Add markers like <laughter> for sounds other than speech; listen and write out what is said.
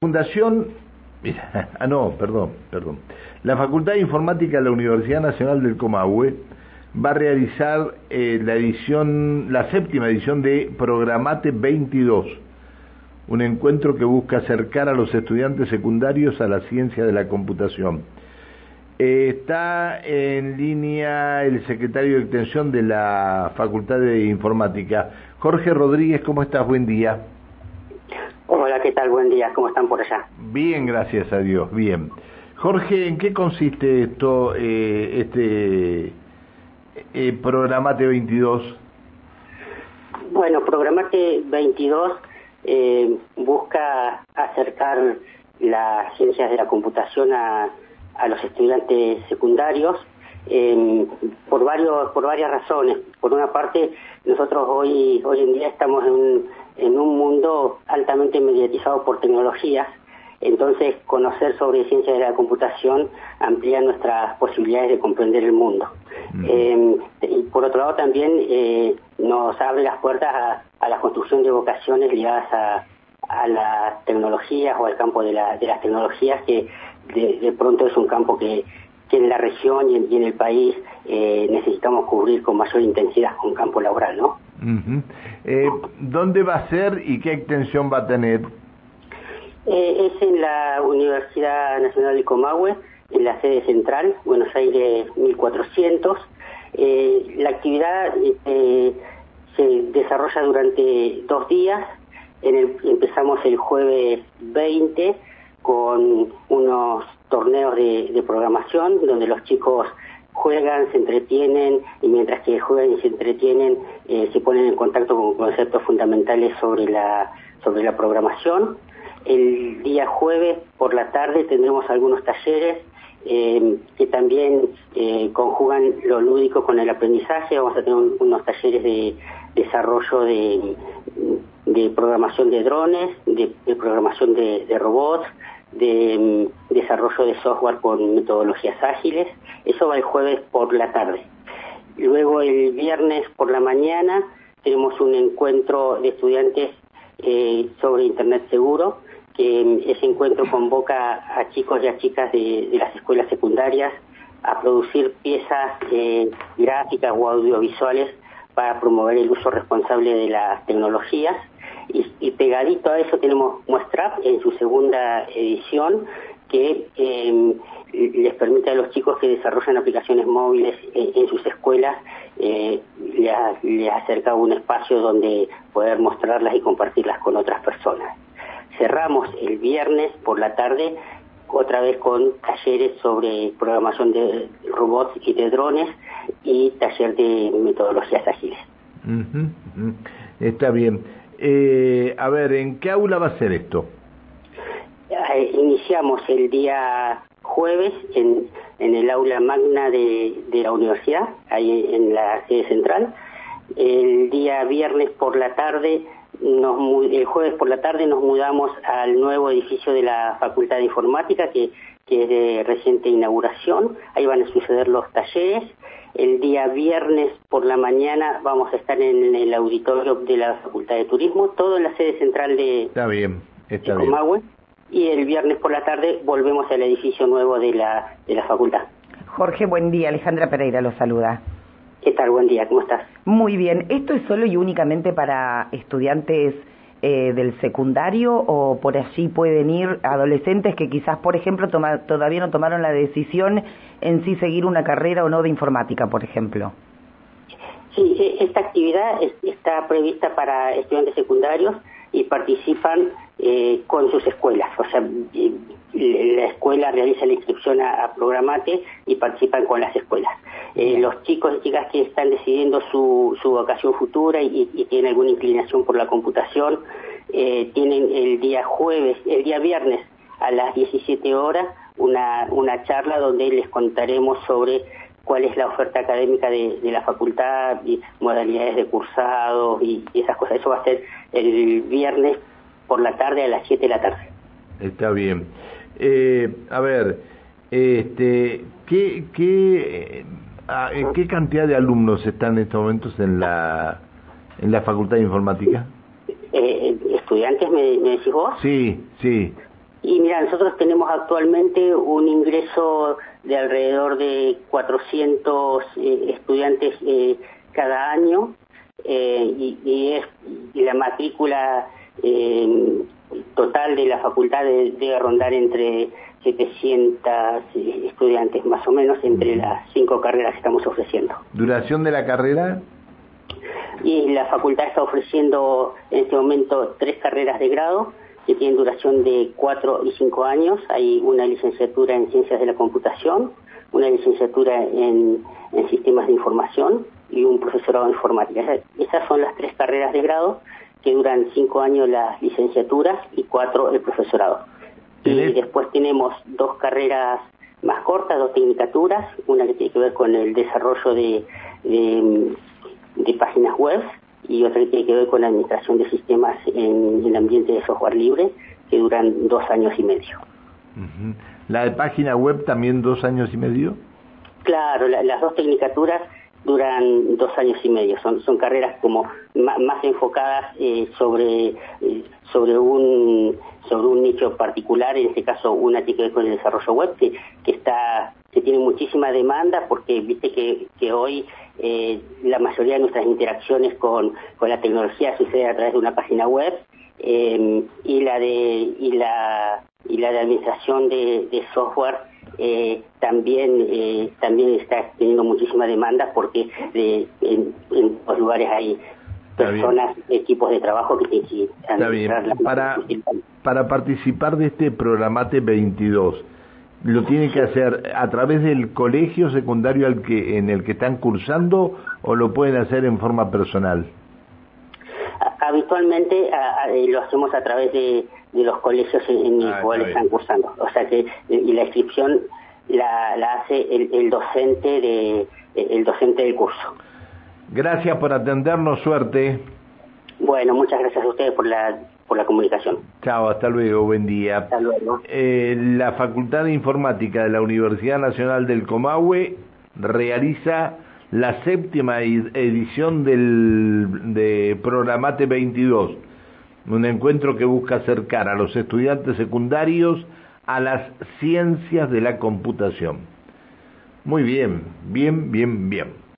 Fundación, mira, <laughs> ah no, perdón, perdón. La Facultad de Informática de la Universidad Nacional del Comahue va a realizar eh, la edición, la séptima edición de Programate 22, un encuentro que busca acercar a los estudiantes secundarios a la ciencia de la computación. Eh, está en línea el secretario de Extensión de la Facultad de Informática, Jorge Rodríguez, ¿cómo estás? Buen día. Hola, ¿qué tal? Buen día, ¿cómo están por allá? Bien, gracias a Dios, bien. Jorge, ¿en qué consiste esto, eh, este eh, Programate 22? Bueno, Programate 22 eh, busca acercar las ciencias de la computación a, a los estudiantes secundarios eh, por varios por varias razones. Por una parte, nosotros hoy hoy en día estamos en en un mundo altamente mediatizado por tecnologías, entonces conocer sobre ciencia de la computación amplía nuestras posibilidades de comprender el mundo. Eh, y por otro lado también eh, nos abre las puertas a, a, la construcción de vocaciones ligadas a, a las tecnologías o al campo de, la, de las tecnologías que de, de, pronto es un campo que, que en la región y en, y en el país eh, necesitamos cubrir con mayor intensidad con campo laboral, ¿no? Uh eh, ¿Dónde va a ser y qué extensión va a tener? Eh, es en la Universidad Nacional de Comahue, en la sede central, Buenos Aires 1400. Eh, la actividad eh, se desarrolla durante dos días. En el, empezamos el jueves 20 con unos torneos de, programación donde los chicos juegan, se entretienen y mientras que juegan y se entretienen eh, se ponen en contacto con conceptos fundamentales sobre la sobre la programación. El día jueves por la tarde tendremos algunos talleres eh, que también eh, conjugan lo lúdico con el aprendizaje. Vamos a tener un, unos talleres de desarrollo de, de programación de drones, de, programación de robots, de um, desarrollo de software con metodologías ágiles. Eso va el jueves por la tarde. Luego el viernes por la mañana tenemos un encuentro de estudiantes eh, sobre Internet seguro, que ese encuentro convoca a chicos y a chicas de, de las escuelas secundarias a producir piezas eh, gráficas o audiovisuales para promover el uso responsable de las tecnologías y, y, pegadito a eso tenemos Muestrap en su segunda edición que eh, les permite a los chicos que desarrollan aplicaciones móviles en, en sus escuelas eh, les, les acerca un espacio donde poder mostrarlas y compartirlas con otras personas. Cerramos el viernes por la tarde otra vez con talleres sobre programación de robots y de drones y taller de metodologías ágiles. Está bien. Eh, a ver, ¿en qué aula va a ser esto? Iniciamos el día jueves en, el aula magna de, la universidad, ahí en la sede central. El día viernes por la tarde, nos, el jueves por la tarde nos mudamos al nuevo edificio de la Facultad de Informática, que es de reciente inauguración. Ahí van a suceder los talleres. El día viernes por la mañana vamos a estar en el auditorio de la Facultad de Turismo, todo en la sede central de, está bien, está de Comahue. Bien. Y el viernes por la tarde volvemos al edificio nuevo de la, de la facultad. Jorge, buen día. Alejandra Pereira lo saluda. ¿Qué tal? Buen día. ¿Cómo estás? Muy bien. ¿Esto es solo y únicamente para estudiantes eh, del secundario o por allí pueden ir adolescentes que quizás, por ejemplo, toma, todavía no tomaron la decisión en sí seguir una carrera o no de informática, por ejemplo? Sí, e, esta actividad está prevista para estudiantes secundarios y participan eh, con sus escuelas. O sea, la escuela realiza la inscripción a, a Programate y participan con las escuelas. Eh, los chicos y chicas que están decidiendo su, su vocación futura y, y, tienen alguna inclinación por la computación, eh, tienen el día jueves, el día viernes a las 17 horas una, una charla donde les contaremos sobre cuál es la oferta académica de, de la facultad, y modalidades de cursado y, y, esas cosas. Eso va a ser el viernes por la tarde a las 7 de la tarde. Está bien. Eh, a ver, este, ¿qué, qué, ¿qué cantidad de alumnos están en estos momentos en la, en la Facultad de Informática? Eh, ¿Estudiantes me, me decís vos? Sí, sí. Y mira, nosotros tenemos actualmente un ingreso de alrededor de 400 eh, estudiantes eh, cada año y, y, es, y la matrícula total de la facultad debe rondar entre 700 estudiantes más o menos entre las cinco carreras que estamos ofreciendo. ¿Duración de la carrera? Y la facultad está ofreciendo en este momento tres carreras de grado que tienen duración de cuatro y cinco años. Hay una licenciatura en Ciencias de la Computación, una licenciatura en, en Sistemas de Información y un profesorado en Informática. Esas son las tres carreras de grado que duran cinco años las licenciaturas y cuatro el profesorado. Y después tenemos dos carreras más cortas, dos tecnicaturas, una que tiene que ver con el desarrollo de, de, páginas web y otra que tiene que ver con la administración de sistemas en el ambiente de software libre, que duran dos años y medio. ¿La de página web también dos años y medio? Claro, las dos tecnicaturas duran dos años y medio. Son, son carreras como más, enfocadas eh, sobre, eh, sobre, un, sobre un nicho particular, en este caso una tiene que ver con el desarrollo web, que, que, está, que tiene muchísima demanda porque viste que, que hoy eh, la mayoría de nuestras interacciones con, con la tecnología sucede a través de una página web y la de y la y la de administración de software eh, también eh, también está teniendo muchísima demanda porque eh, en, los lugares hay personas, equipos de trabajo que tienen que administrar para, para participar de este programate 22 lo tienen que hacer a través del colegio secundario al que en el que están cursando o lo pueden hacer en forma personal habitualmente lo hacemos a través de, los colegios en, los ah, cuales están cursando. O sea que y la inscripción la, hace el, docente de el docente del curso. Gracias por atendernos, suerte. Bueno, muchas gracias a ustedes por la por la comunicación. Chao, hasta luego, buen día. Hasta luego. Eh, la Facultad de Informática de la Universidad Nacional del Comahue realiza la séptima edición del, de Programate 22, un encuentro que busca acercar a los estudiantes secundarios a las ciencias de la computación. Muy bien, bien, bien, bien.